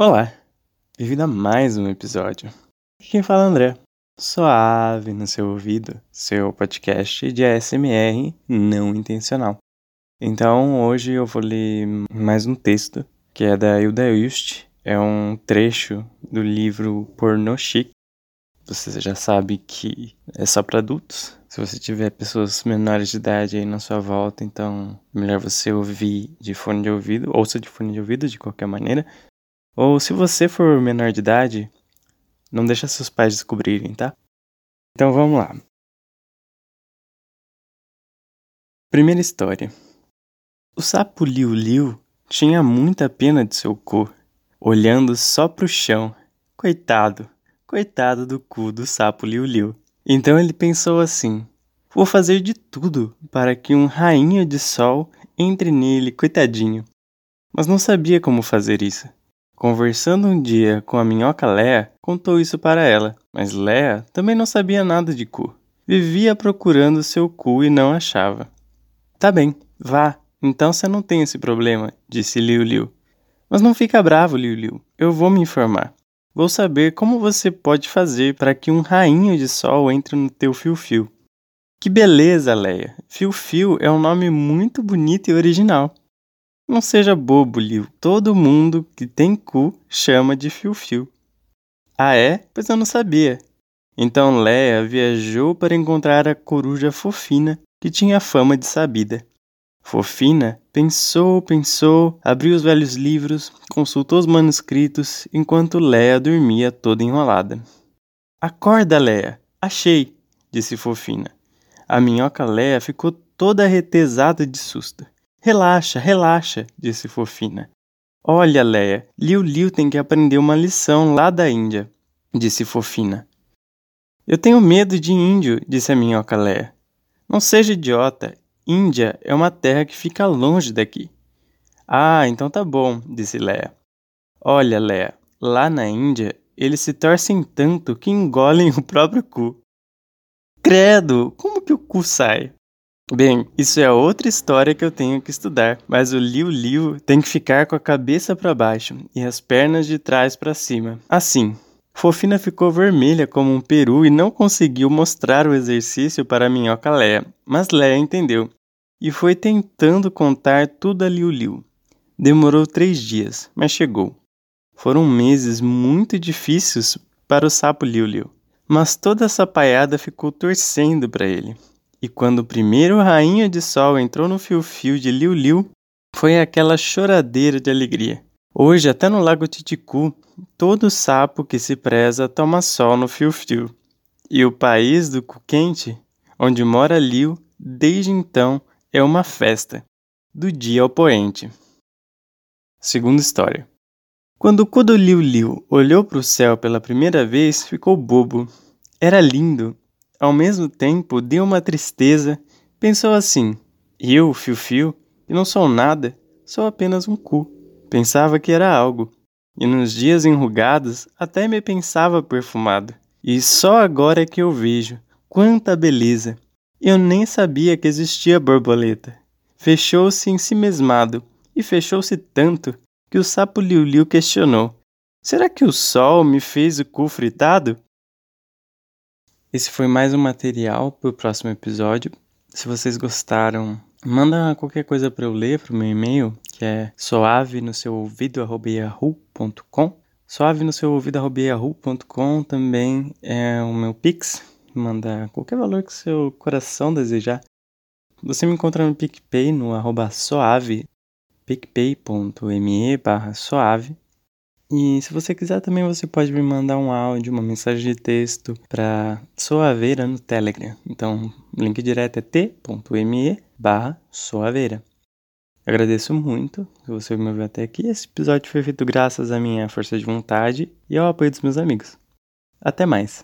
Olá, bem-vindo a mais um episódio. Quem fala é André. Suave no seu ouvido, seu podcast de ASMR não intencional. Então, hoje eu vou ler mais um texto, que é da Hilda Just. É um trecho do livro Porno Chic. Você já sabe que é só para adultos. Se você tiver pessoas menores de idade aí na sua volta, então melhor você ouvir de fone de ouvido, ouça de fone de ouvido de qualquer maneira. Ou se você for menor de idade, não deixa seus pais descobrirem, tá? Então vamos lá. Primeira história. O sapo Liu Liu tinha muita pena de seu cu, olhando só pro chão. Coitado, coitado do cu do sapo Liu Liu. Então ele pensou assim: vou fazer de tudo para que um rainha de sol entre nele, coitadinho. Mas não sabia como fazer isso. Conversando um dia com a minhoca Léa, contou isso para ela, mas Léa também não sabia nada de cu. Vivia procurando seu cu e não achava. Tá bem, vá, então você não tem esse problema, disse Liu Liu. Mas não fica bravo, Liu Liu, eu vou me informar. Vou saber como você pode fazer para que um rainho de sol entre no teu fio-fio. Que beleza, Leia! Fio-fio é um nome muito bonito e original. Não seja bobo, Liu. Todo mundo que tem cu chama de fio-fio. Ah, é? Pois eu não sabia. Então Leia viajou para encontrar a coruja Fofina, que tinha fama de sabida. Fofina pensou, pensou, abriu os velhos livros, consultou os manuscritos, enquanto Leia dormia toda enrolada. Acorda, Leia! Achei! disse Fofina. A minhoca Leia ficou toda retesada de susto. Relaxa, relaxa, disse Fofina. Olha, Leia, Liu Liu tem que aprender uma lição lá da Índia, disse Fofina. Eu tenho medo de índio, disse a minhoca Leia. Não seja idiota, Índia é uma terra que fica longe daqui. Ah, então tá bom, disse Leia. Olha, Leia, lá na Índia eles se torcem tanto que engolem o próprio cu. Credo, como que o cu sai? Bem, isso é outra história que eu tenho que estudar, mas o Liu Liu tem que ficar com a cabeça para baixo e as pernas de trás para cima. Assim. Fofina ficou vermelha como um peru e não conseguiu mostrar o exercício para a minhoca Leia, mas Leia entendeu e foi tentando contar tudo a Liu Liu. Demorou três dias, mas chegou. Foram meses muito difíceis para o sapo Liu Liu, mas toda essa paiada ficou torcendo para ele. E quando o primeiro rainha de sol entrou no fio-fio de Liu Liu, foi aquela choradeira de alegria. Hoje, até no Lago Titicu, todo sapo que se preza toma sol no fio-fio. E o país do cu quente, onde mora Liu, desde então é uma festa, do dia ao poente. Segunda história. Quando o cu do Liu Liu olhou para o céu pela primeira vez, ficou bobo. Era lindo, ao mesmo tempo, deu uma tristeza. Pensou assim: eu, Fio-Fio, e não sou nada, sou apenas um cu. Pensava que era algo. E nos dias enrugados, até me pensava perfumado. E só agora é que eu vejo quanta beleza. Eu nem sabia que existia borboleta. Fechou-se em si mesmado, e fechou-se tanto que o sapo Liu Liu questionou: Será que o sol me fez o cu fritado? Esse foi mais um material para o próximo episódio. Se vocês gostaram, manda qualquer coisa para eu ler para o meu e-mail, que é suave no seu ouvido yahoo.com. Suave no seu ouvido yahoo.com também é o meu Pix. Manda qualquer valor que seu coração desejar. Você me encontra no PicPay no arroba suave, picpay.me barra suave. E se você quiser também você pode me mandar um áudio, uma mensagem de texto para Soaveira no Telegram. Então, o link direto é t.me barra Soaveira. Agradeço muito que você me ouviu até aqui. Esse episódio foi feito graças à minha força de vontade e ao apoio dos meus amigos. Até mais!